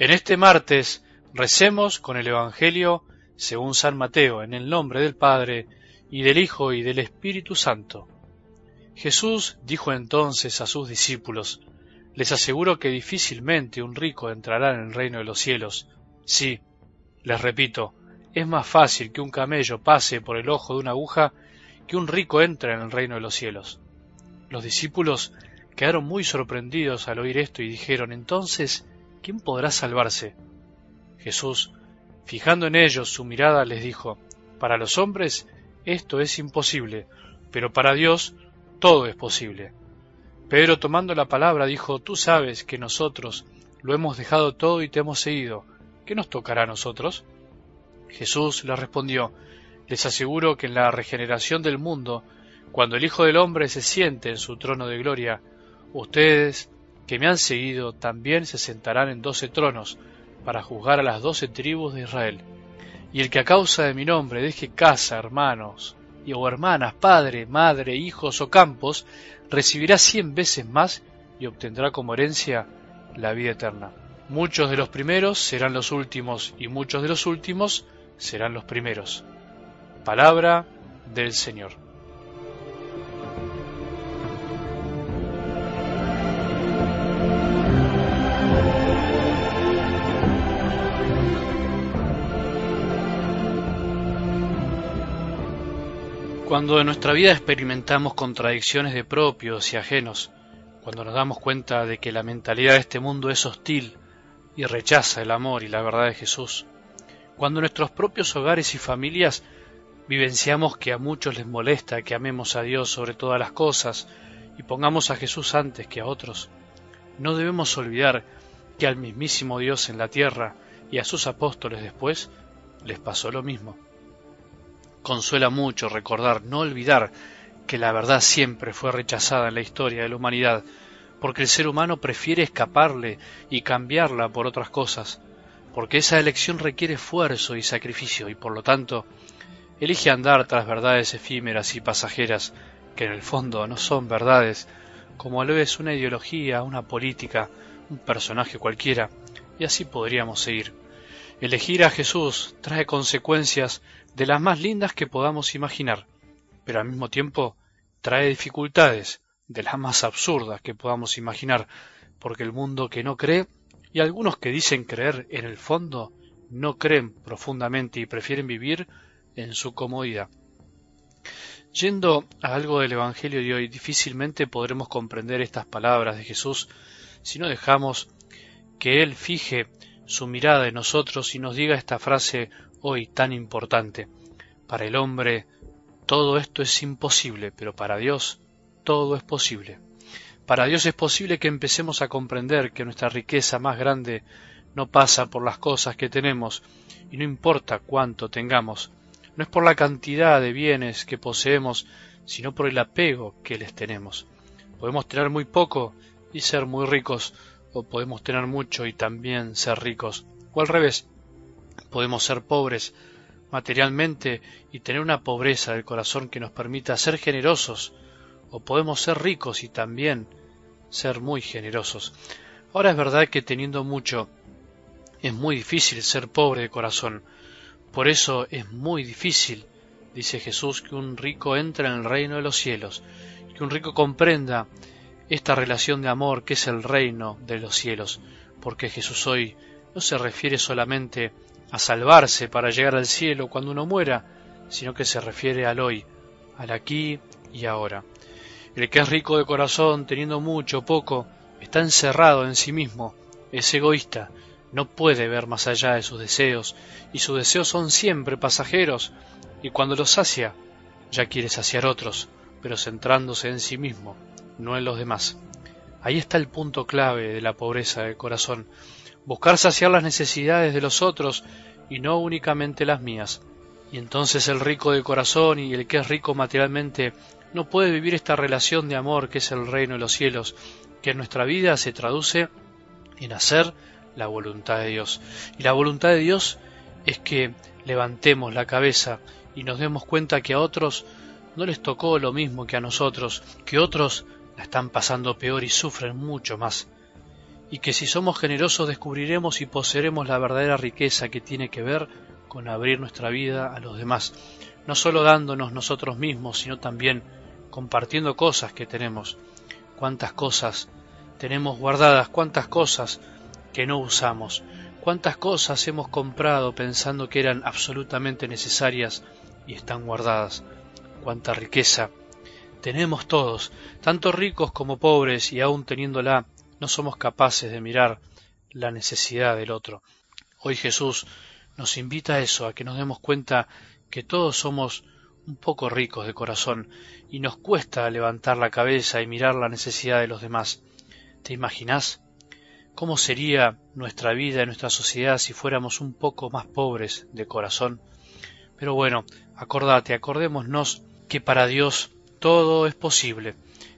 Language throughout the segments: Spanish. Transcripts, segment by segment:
En este martes recemos con el Evangelio según San Mateo, en el nombre del Padre, y del Hijo, y del Espíritu Santo. Jesús dijo entonces a sus discípulos, Les aseguro que difícilmente un rico entrará en el reino de los cielos. Sí, les repito, es más fácil que un camello pase por el ojo de una aguja que un rico entre en el reino de los cielos. Los discípulos quedaron muy sorprendidos al oír esto y dijeron, entonces, ¿quién podrá salvarse? Jesús, fijando en ellos su mirada, les dijo, Para los hombres esto es imposible, pero para Dios todo es posible. Pedro, tomando la palabra, dijo, Tú sabes que nosotros lo hemos dejado todo y te hemos seguido. ¿Qué nos tocará a nosotros? Jesús le respondió, Les aseguro que en la regeneración del mundo, cuando el Hijo del Hombre se siente en su trono de gloria, ustedes que me han seguido también se sentarán en doce tronos para juzgar a las doce tribus de Israel. Y el que a causa de mi nombre deje casa, hermanos, y o hermanas, padre, madre, hijos o campos, recibirá cien veces más y obtendrá como herencia la vida eterna. Muchos de los primeros serán los últimos y muchos de los últimos serán los primeros. Palabra del Señor. Cuando en nuestra vida experimentamos contradicciones de propios y ajenos, cuando nos damos cuenta de que la mentalidad de este mundo es hostil y rechaza el amor y la verdad de Jesús, cuando en nuestros propios hogares y familias vivenciamos que a muchos les molesta que amemos a Dios sobre todas las cosas y pongamos a Jesús antes que a otros, no debemos olvidar que al mismísimo Dios en la tierra y a sus apóstoles después les pasó lo mismo. Consuela mucho recordar, no olvidar, que la verdad siempre fue rechazada en la historia de la humanidad, porque el ser humano prefiere escaparle y cambiarla por otras cosas, porque esa elección requiere esfuerzo y sacrificio y por lo tanto elige andar tras verdades efímeras y pasajeras que en el fondo no son verdades, como lo es una ideología, una política, un personaje cualquiera, y así podríamos seguir. Elegir a Jesús trae consecuencias de las más lindas que podamos imaginar, pero al mismo tiempo trae dificultades de las más absurdas que podamos imaginar, porque el mundo que no cree, y algunos que dicen creer en el fondo, no creen profundamente y prefieren vivir en su comodidad. Yendo a algo del Evangelio de hoy, difícilmente podremos comprender estas palabras de Jesús si no dejamos que Él fije su mirada en nosotros y nos diga esta frase hoy tan importante. Para el hombre todo esto es imposible, pero para Dios todo es posible. Para Dios es posible que empecemos a comprender que nuestra riqueza más grande no pasa por las cosas que tenemos, y no importa cuánto tengamos, no es por la cantidad de bienes que poseemos, sino por el apego que les tenemos. Podemos tener muy poco y ser muy ricos, o podemos tener mucho y también ser ricos, o al revés, podemos ser pobres materialmente y tener una pobreza del corazón que nos permita ser generosos, o podemos ser ricos y también ser muy generosos. Ahora es verdad que teniendo mucho es muy difícil ser pobre de corazón, por eso es muy difícil, dice Jesús, que un rico entre en el reino de los cielos, que un rico comprenda esta relación de amor que es el reino de los cielos, porque Jesús hoy no se refiere solamente a salvarse para llegar al cielo cuando uno muera, sino que se refiere al hoy, al aquí y ahora. El que es rico de corazón, teniendo mucho o poco, está encerrado en sí mismo, es egoísta, no puede ver más allá de sus deseos, y sus deseos son siempre pasajeros, y cuando los sacia, ya quiere saciar otros, pero centrándose en sí mismo, no en los demás. Ahí está el punto clave de la pobreza del corazón, buscar saciar las necesidades de los otros y no únicamente las mías. Y entonces el rico de corazón y el que es rico materialmente no puede vivir esta relación de amor que es el reino de los cielos, que en nuestra vida se traduce en hacer la voluntad de Dios. Y la voluntad de Dios es que levantemos la cabeza y nos demos cuenta que a otros no les tocó lo mismo que a nosotros, que otros la están pasando peor y sufren mucho más. y que si somos generosos descubriremos y poseeremos la verdadera riqueza que tiene que ver con abrir nuestra vida a los demás, no solo dándonos nosotros mismos, sino también compartiendo cosas que tenemos. Cuántas cosas tenemos guardadas, cuántas cosas que no usamos, cuántas cosas hemos comprado pensando que eran absolutamente necesarias y están guardadas, cuánta riqueza tenemos todos, tanto ricos como pobres, y aun teniéndola, no somos capaces de mirar la necesidad del otro. Hoy Jesús nos invita a eso, a que nos demos cuenta que todos somos un poco ricos de corazón y nos cuesta levantar la cabeza y mirar la necesidad de los demás. ¿Te imaginas cómo sería nuestra vida y nuestra sociedad si fuéramos un poco más pobres de corazón? Pero bueno, acordate, acordémonos que para Dios todo es posible.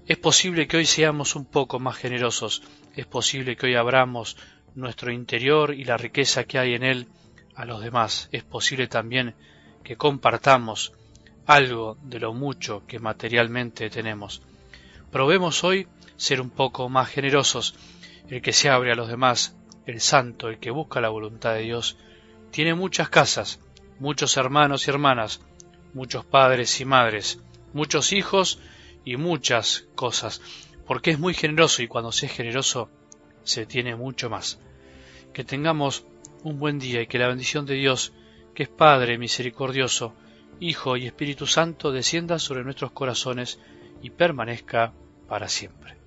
Es posible que hoy seamos un poco más generosos, es posible que hoy abramos nuestro interior y la riqueza que hay en él a los demás. Es posible también que compartamos algo de lo mucho que materialmente tenemos. Probemos hoy ser un poco más generosos. El que se abre a los demás, el santo, el que busca la voluntad de Dios, tiene muchas casas, muchos hermanos y hermanas, muchos padres y madres, muchos hijos y muchas cosas, porque es muy generoso y cuando se es generoso se tiene mucho más. Que tengamos un buen día y que la bendición de Dios, que es Padre misericordioso, Hijo y Espíritu Santo, descienda sobre nuestros corazones y permanezca para siempre.